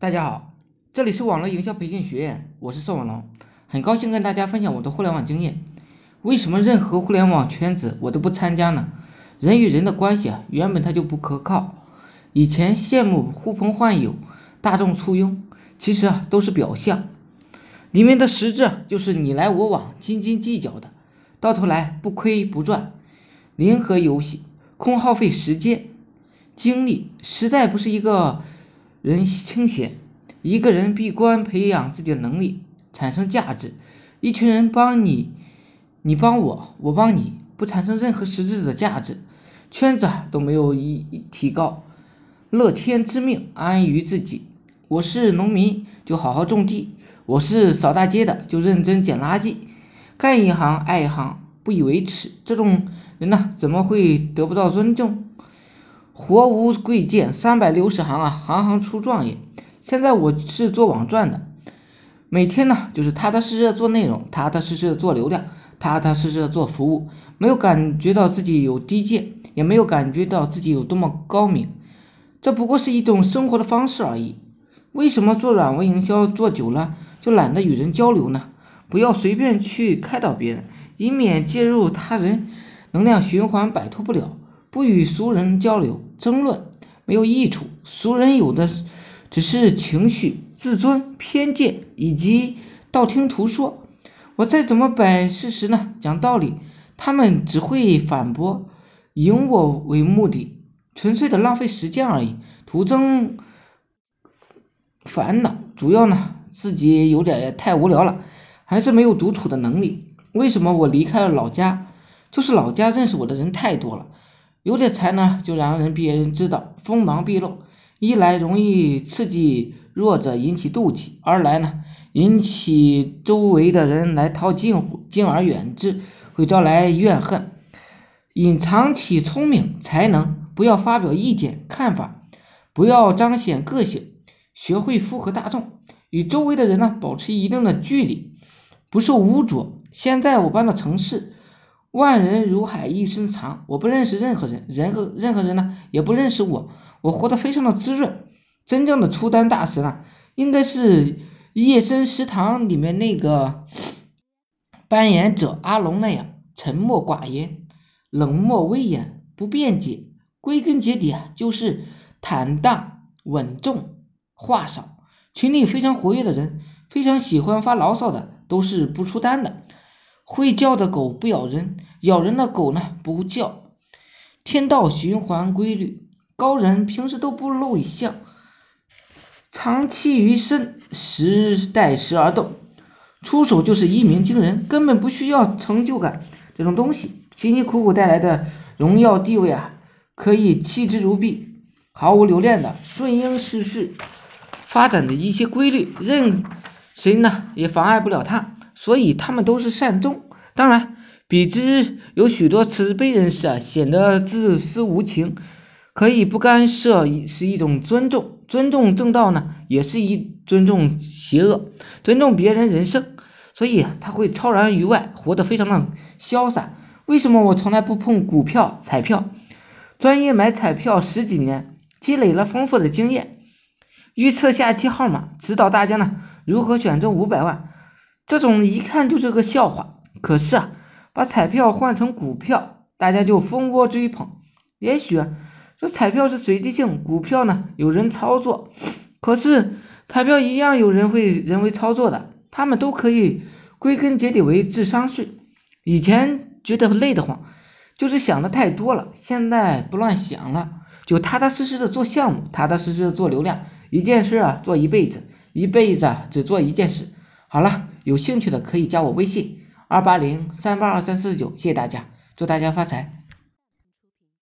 大家好，这里是网络营销培训学院，我是宋文龙，很高兴跟大家分享我的互联网经验。为什么任何互联网圈子我都不参加呢？人与人的关系啊，原本它就不可靠。以前羡慕呼朋唤友、大众簇拥，其实啊都是表象，里面的实质就是你来我往、斤斤计较的，到头来不亏不赚，零和游戏，空耗费时间、精力，实在不是一个。人清闲，一个人闭关培养自己的能力，产生价值；一群人帮你，你帮我，我帮你，不产生任何实质的价值，圈子都没有一提高。乐天知命，安于自己。我是农民，就好好种地；我是扫大街的，就认真捡垃圾。干一行爱一行，不以为耻。这种人呢，怎么会得不到尊重？活无贵贱，三百六十行啊，行行出状元。现在我是做网赚的，每天呢就是踏踏实实的做内容，踏踏实实的做流量，踏踏实实的做服务，没有感觉到自己有低贱，也没有感觉到自己有多么高明，这不过是一种生活的方式而已。为什么做软文营销做久了就懒得与人交流呢？不要随便去开导别人，以免介入他人能量循环，摆脱不了。不与俗人交流。争论没有益处，俗人有的只是情绪、自尊、偏见以及道听途说。我再怎么摆事实呢？讲道理，他们只会反驳，以我为目的，纯粹的浪费时间而已，徒增烦恼。主要呢，自己有点太无聊了，还是没有独处的能力。为什么我离开了老家？就是老家认识我的人太多了。有点才呢，就让人别人知道，锋芒毕露。一来容易刺激弱者，引起妒忌；二来呢，引起周围的人来套近乎，敬而远之，会招来怨恨。隐藏起聪明才能，不要发表意见看法，不要彰显个性，学会符合大众，与周围的人呢保持一定的距离，不受污浊。现在我搬到城市。万人如海，一身藏。我不认识任何人，人和任何人呢也不认识我。我活得非常的滋润。真正的出单大师呢，应该是夜深食堂里面那个扮演者阿龙那样，沉默寡言，冷漠威严，不辩解。归根结底啊，就是坦荡稳重，话少。群里非常活跃的人，非常喜欢发牢骚的，都是不出单的。会叫的狗不咬人，咬人的狗呢不叫。天道循环规律，高人平时都不露一相，藏气于身，时待时而动，出手就是一鸣惊人，根本不需要成就感这种东西，辛辛苦苦带来的荣耀地位啊，可以弃之如敝。毫无留恋的顺应世事发展的一些规律，任谁呢也妨碍不了他。所以他们都是善终，当然，比之有许多慈悲人士啊，显得自私无情，可以不干涉是一种尊重，尊重正道呢，也是一尊重邪恶，尊重别人人生，所以他会超然于外，活得非常的潇洒。为什么我从来不碰股票、彩票？专业买彩票十几年，积累了丰富的经验，预测下期号码，指导大家呢如何选中五百万。这种一看就是个笑话，可是啊，把彩票换成股票，大家就蜂窝追捧。也许这彩票是随机性，股票呢有人操作，可是彩票一样有人会人为操作的，他们都可以归根结底为智商税。以前觉得累得慌，就是想的太多了，现在不乱想了，就踏踏实实的做项目，踏踏实实的做流量，一件事啊做一辈子，一辈子只做一件事。好了。有兴趣的可以加我微信二八零三八二三四九，谢谢大家，祝大家发财。